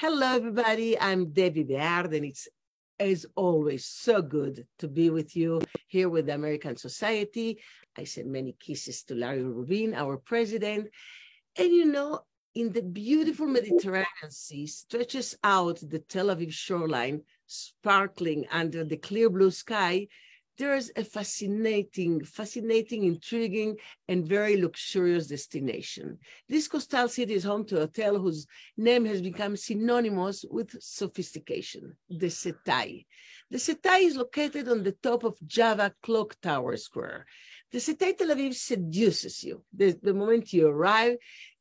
Hello, everybody. I'm Deby Beard, and it's as always so good to be with you here with the American Society. I send many kisses to Larry Rubin, our president. And you know, in the beautiful Mediterranean Sea stretches out the Tel Aviv shoreline, sparkling under the clear blue sky, there's a fascinating, fascinating, intriguing, and very luxurious destination. This coastal city is home to a hotel whose name has become synonymous with sophistication, the Setai. The Setai is located on the top of Jaffa Clock Tower Square. The Setai Tel Aviv seduces you. The, the moment you arrive,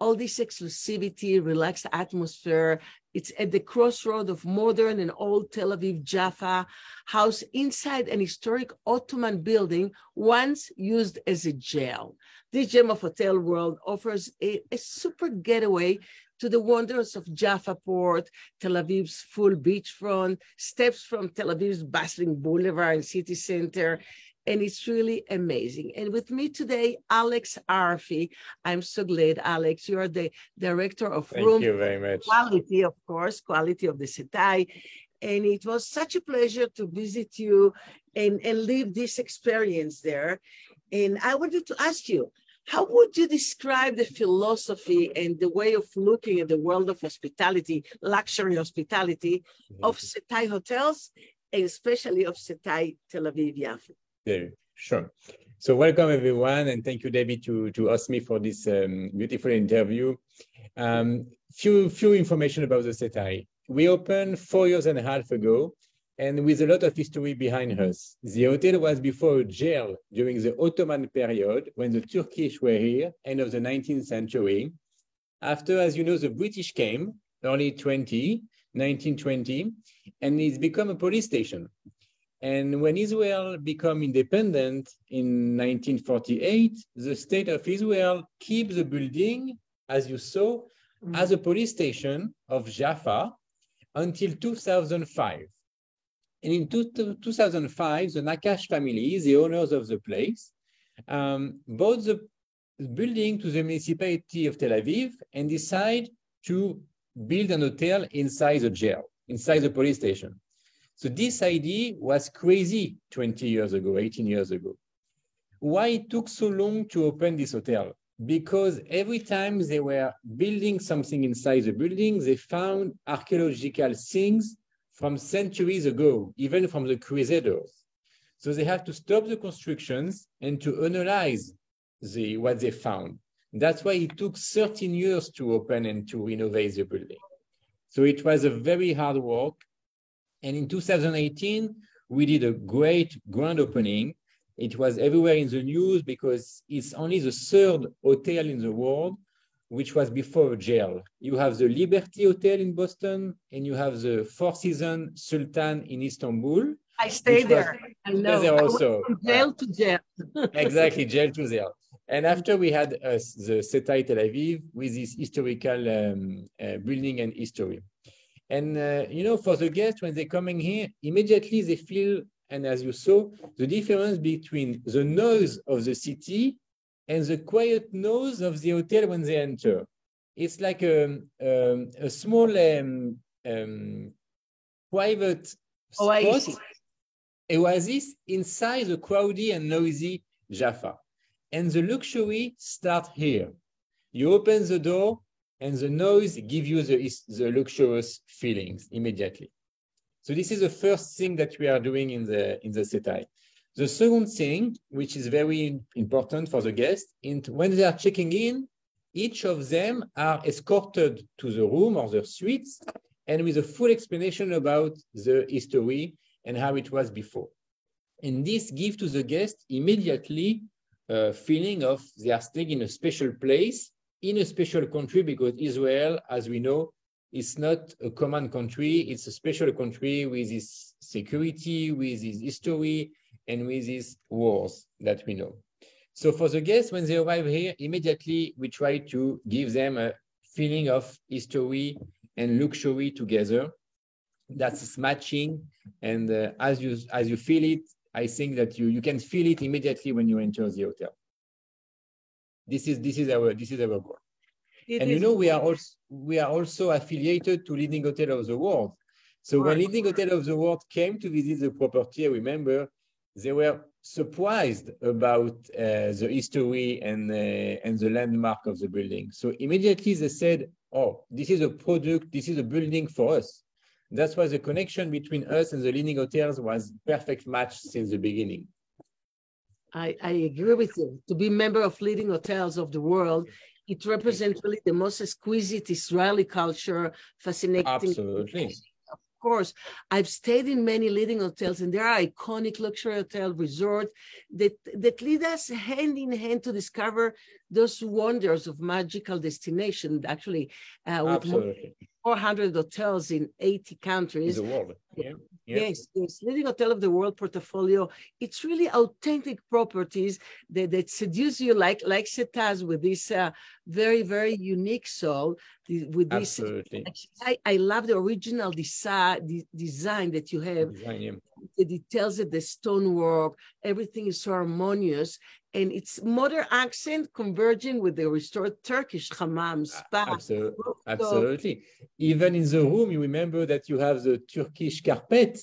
all this exclusivity, relaxed atmosphere. It's at the crossroad of modern and old Tel Aviv Jaffa, housed inside an historic Ottoman building once used as a jail. This gem of hotel world offers a, a super getaway to the wonders of Jaffa Port, Tel Aviv's full beachfront, steps from Tel Aviv's bustling boulevard and city center, and it's really amazing. And with me today, Alex Arfi. I'm so glad, Alex. You are the director of Thank Room you very much. Quality, of course, quality of the Setai. And it was such a pleasure to visit you and, and live this experience there. And I wanted to ask you, how would you describe the philosophy and the way of looking at the world of hospitality, luxury hospitality of mm-hmm. Setai hotels, and especially of Setai Tel Aviv Yafo? Yeah, sure. So welcome everyone, and thank you, David, to to ask me for this um, beautiful interview. Um, few few information about the Setai. We opened four years and a half ago, and with a lot of history behind us. The hotel was before a jail during the Ottoman period when the Turkish were here, end of the 19th century. After, as you know, the British came, early 20, 1920, and it's become a police station. And when Israel became independent in 1948, the state of Israel keeps the building, as you saw, Mm. as a police station of Jaffa until 2005. And in two, 2005, the Nakash family, the owners of the place, um, bought the building to the municipality of Tel Aviv and decide to build an hotel inside the jail, inside the police station. So this idea was crazy 20 years ago, 18 years ago. Why it took so long to open this hotel? Because every time they were building something inside the building, they found archaeological things from centuries ago, even from the Crusaders. So they have to stop the constructions and to analyze the, what they found. That's why it took 13 years to open and to renovate the building. So it was a very hard work. And in 2018, we did a great grand opening. It was everywhere in the news because it's only the third hotel in the world which was before a jail. You have the Liberty Hotel in Boston, and you have the Four Seasons Sultan in Istanbul. I stayed Which was- there. I know. there also. jail to jail. exactly, jail to jail. And after we had uh, the Setai Tel Aviv with this historical um, uh, building and history. And, uh, you know, for the guests, when they're coming here, immediately they feel, and as you saw, the difference between the noise of the city and the quiet noise of the hotel when they enter. It's like a, um, a small um, um, private spot Oasis. oasis inside the crowded and noisy Jaffa. And the luxury starts here. You open the door and the noise give you the, the luxurious feelings immediately. So this is the first thing that we are doing in the, in the Setai. The second thing, which is very important for the guests, in, when they are checking in, each of them are escorted to the room or the suites and with a full explanation about the history and how it was before. And this gives to the guest immediately a feeling of they are staying in a special place, in a special country, because Israel, as we know, is not a common country. It's a special country with its security, with its history, and with its wars that we know. So for the guests, when they arrive here, immediately we try to give them a feeling of history and luxury together. That's matching, and uh, as you as you feel it, I think that you you can feel it immediately when you enter the hotel. This is this is our this is our goal. It and you know, we are also we are also affiliated to leading hotel of the world. So right. when leading hotel of the world came to visit the property, I remember they were surprised about uh, the history and uh, and the landmark of the building. So immediately they said, "Oh, this is a product. This is a building for us." That's why the connection between us and the leading hotels was perfect match since the beginning. I, I agree with you. To be member of leading hotels of the world, it represents really the most exquisite Israeli culture, fascinating. Absolutely Of course, I've stayed in many leading hotels, and there are iconic luxury hotel resorts that that lead us hand in hand to discover those wonders of magical destination. Actually, uh, Absolutely. 400 hotels in 80 countries. In the world. Yeah. Yes, yes, leading hotel of the world portfolio. It's really authentic properties that, that seduce you, like like Setaz with this uh, very very unique soul. With this, Absolutely. I, I love the original design the design that you have. Design, yeah. The details of the stonework, everything is so harmonious, and it's modern accent converging with the restored Turkish hammam spa. Absolutely. Absolutely. Even in the room, you remember that you have the Turkish carpet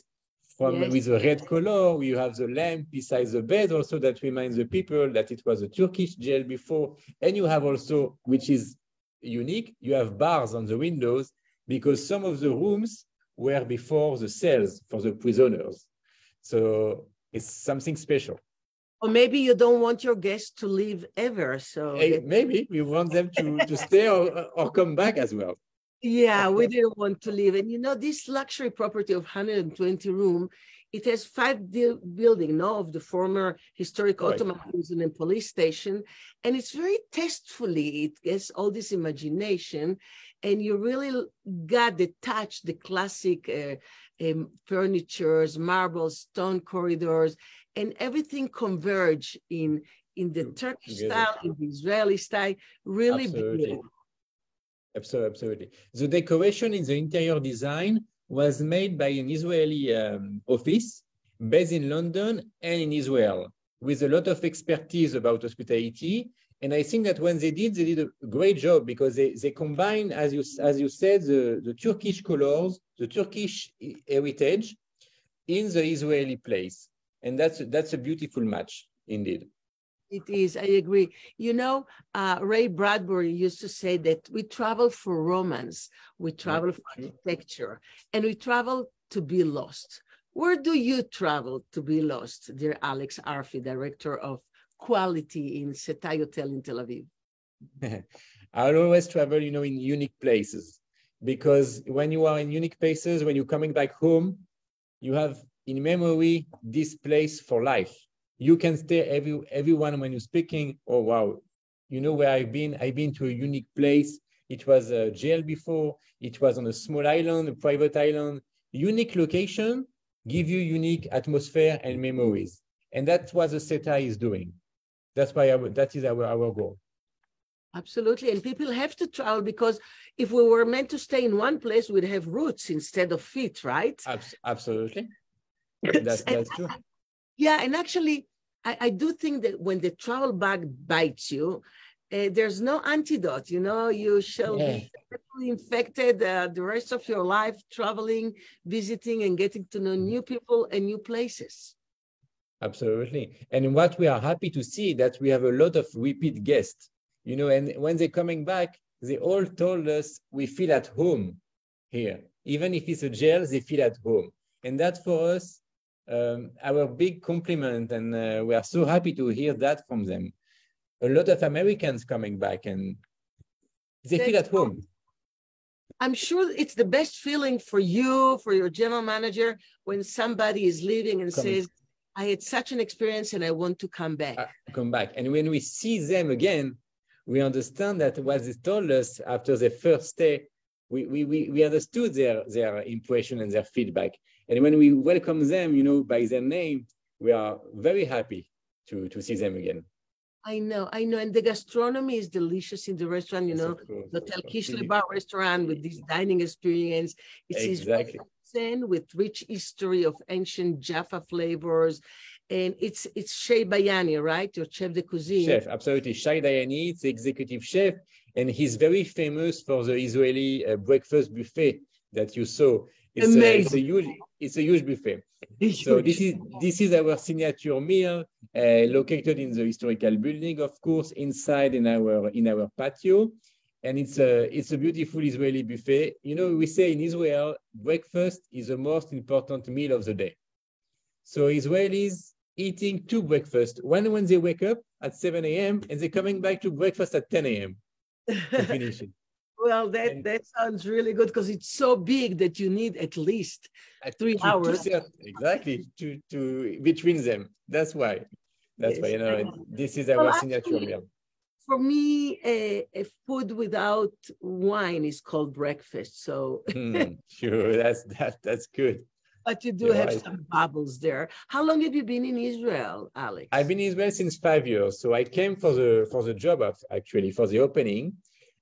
from yes. with the red color. You have the lamp beside the bed, also that reminds the people that it was a Turkish jail before. And you have also, which is unique, you have bars on the windows because some of the rooms were before the cells for the prisoners. So it's something special. Or maybe you don't want your guests to leave ever. So hey, maybe we want them to, to stay or, or come back as well. Yeah, we didn't want to leave. And you know, this luxury property of 120 room, it has five building, no, of the former historic right. Ottoman prison and police station. And it's very tastefully, it gets all this imagination. And you really got the touch, the classic uh, um, furnitures, marble, stone corridors, and everything converge in in the Turkish Together. style, in the Israeli style, really absolutely. beautiful. Absolutely, absolutely. The decoration in the interior design was made by an Israeli um, office based in London and in Israel with a lot of expertise about hospitality. And I think that when they did, they did a great job because they, they combined, as you, as you said, the, the Turkish colors, the Turkish heritage in the Israeli place. And that's that's a beautiful match indeed. It is. I agree. You know uh, ray bradbury used to say that we travel for romance. We travel for architecture. And we travel to be lost. Where do you travel to be lost dear alex arfi director of quality in setai hotel in tel aviv i always travel you know in unique places because when you are in unique places when you're coming back home you have in memory this place for life. You can stay every everyone when you're speaking. Oh wow, you know where I've been? I've been to a unique place. It was a jail before. It was on a small island, a private island. Unique location give you unique atmosphere and memories, and that's what the SETA is doing. That's why our, that is our our goal. Absolutely. And people have to travel because if we were meant to stay in one place, we'd have roots instead of feet, right? Absolutely. That's, that's true. Yeah, and actually, I, I do think that when the travel bug bites you, uh, there's no antidote. You know, you shall yeah. be infected uh, the rest of your life, traveling, visiting, and getting to know new people and new places. Absolutely. And what we are happy to see that we have a lot of repeat guests. You know, and when they're coming back, they all told us we feel at home here. Even if it's a jail, they feel at home. And that for us um, our big compliment, and uh, we are so happy to hear that from them. A lot of Americans coming back, and they feel at home. I'm sure it's the best feeling for you, for your general manager, when somebody is leaving and says, I had such an experience and I want to come back. Uh, come back. And when we see them again, we understand that what they told us after the first day, we, we, we, we understood their, their impression and their feedback. And when we welcome them, you know, by their name, we are very happy to, to see them again. I know, I know. And the gastronomy is delicious in the restaurant, you know, the Tel Kishle Bar restaurant with this dining experience. It's exactly. With rich history of ancient Jaffa flavors. and it's it's Shay Bayani, right? Your chef de cuisine. Chef, absolutely. Shay Bayani, it's the executive chef, and he's very famous for the Israeli uh, breakfast buffet that you saw. It's a, it's a, huge, it's a huge buffet. So this is this is our signature meal, uh, located in the historical building, of course, inside in our in our patio and it's a it's a beautiful Israeli buffet. You know, we say in Israel, breakfast is the most important meal of the day. So Israelis eating two breakfast, one when they wake up at 7 a.m. and they're coming back to breakfast at 10 a.m. to finish it. well, that, and, that sounds really good because it's so big that you need at least three hours. To, exactly, to, to between them. That's why. That's yes. why, you know, this is our well, signature meal for me, a, a, food without wine is called breakfast. So mm, sure, that's that that's good. But you do You're have right. some bubbles there. How long have you been in Israel, Alex? I've been in Israel since five years. So I came for the for the job of actually for the opening.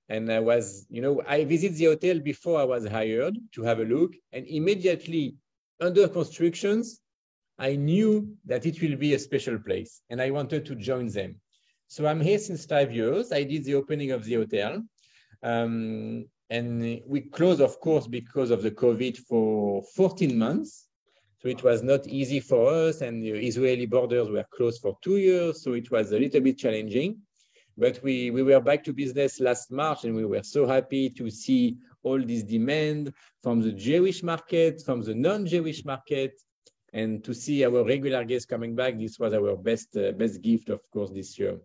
And I was, you know, I visited the hotel before I was hired to have a look. And immediately under constructions, I knew that it will be a special place and I wanted to join them. So I'm here since five years. I did the opening of the hotel. Um, and we closed, of course, because of the COVID for 14 months. So it was not easy for us, and the Israeli borders were closed for two years. So it was a little bit challenging. But we, we were back to business last March, and we were so happy to see all this demand from the Jewish market, from the non-Jewish market, and to see our regular guests coming back. This was our best uh, best gift, of course, this year.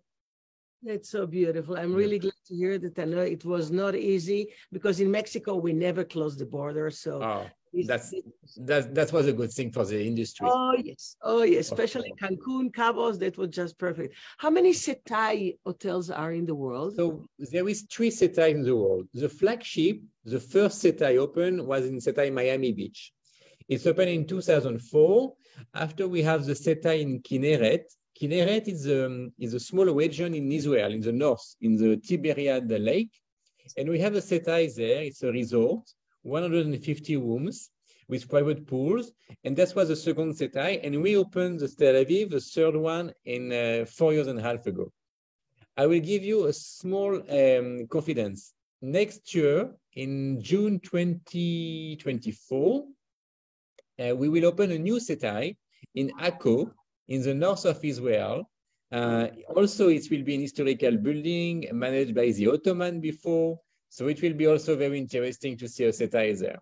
That's so beautiful. I'm really glad to hear that. I know it was not easy because in Mexico we never closed the border. So oh, that's that that was a good thing for the industry. Oh yes, oh yes, especially Cancun, Cabos. That was just perfect. How many Setai hotels are in the world? So there is three Setai in the world. The flagship, the first Setai open was in Setai Miami Beach. It's opened in 2004. After we have the Setai in Kinneret, Kinneret is, um, is a small region in Israel, in the north, in the Tiberiad Lake. And we have a Setai there. It's a resort, 150 rooms with private pools. And that was the second Setai. And we opened the Tel Aviv, the third one, in uh, four years and a half ago. I will give you a small um, confidence. Next year, in June 2024, uh, we will open a new Setai in Akko, in the north of Israel. Uh, also, it will be an historical building managed by the Ottoman before. So it will be also very interesting to see a Setai there.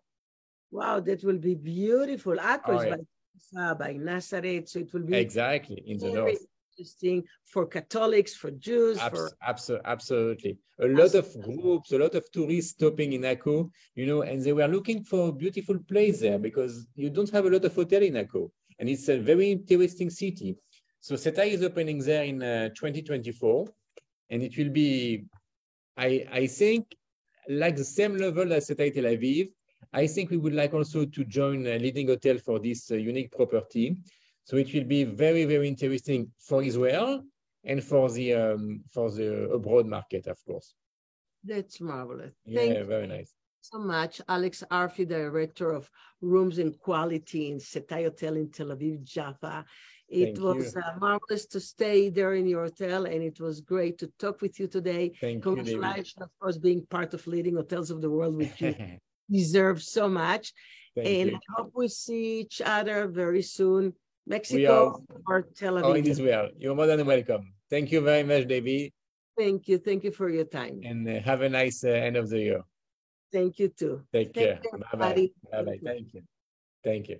Wow, that will be beautiful. Akko oh, yeah. by, by Nazareth. So it will be exactly in the north. Interesting for Catholics, for Jews, Abs- for abso- absolutely. A lot of groups, a lot of tourists stopping in Akko, you know, and they were looking for a beautiful place there because you don't have a lot of hotel in Akko and it's a very interesting city. So Setai is opening there in uh, 2024, and it will be, I, I think, like the same level as Setai Tel Aviv. I think we would like also to join a leading hotel for this uh, unique property. So it will be very, very interesting for Israel and for the um, for the abroad market, of course. That's marvelous. Yeah, Thank very you. nice so much. Alex Arfi, Director of Rooms and Quality in Setai Hotel in Tel Aviv, Jaffa. It Thank was uh, marvelous to stay there in your hotel, and it was great to talk with you today. Thank Congratulations, you, of course, being part of leading hotels of the world, which you deserve so much. Thank and you. I hope we see each other very soon. Mexico or Tel Aviv. Oh, in Israel. You're more than welcome. Thank you very much, David. Thank you. Thank you for your time. And uh, have a nice uh, end of the year. Thank you too. Take, care. Bye bye. Bye bye. Thank you. Thank you.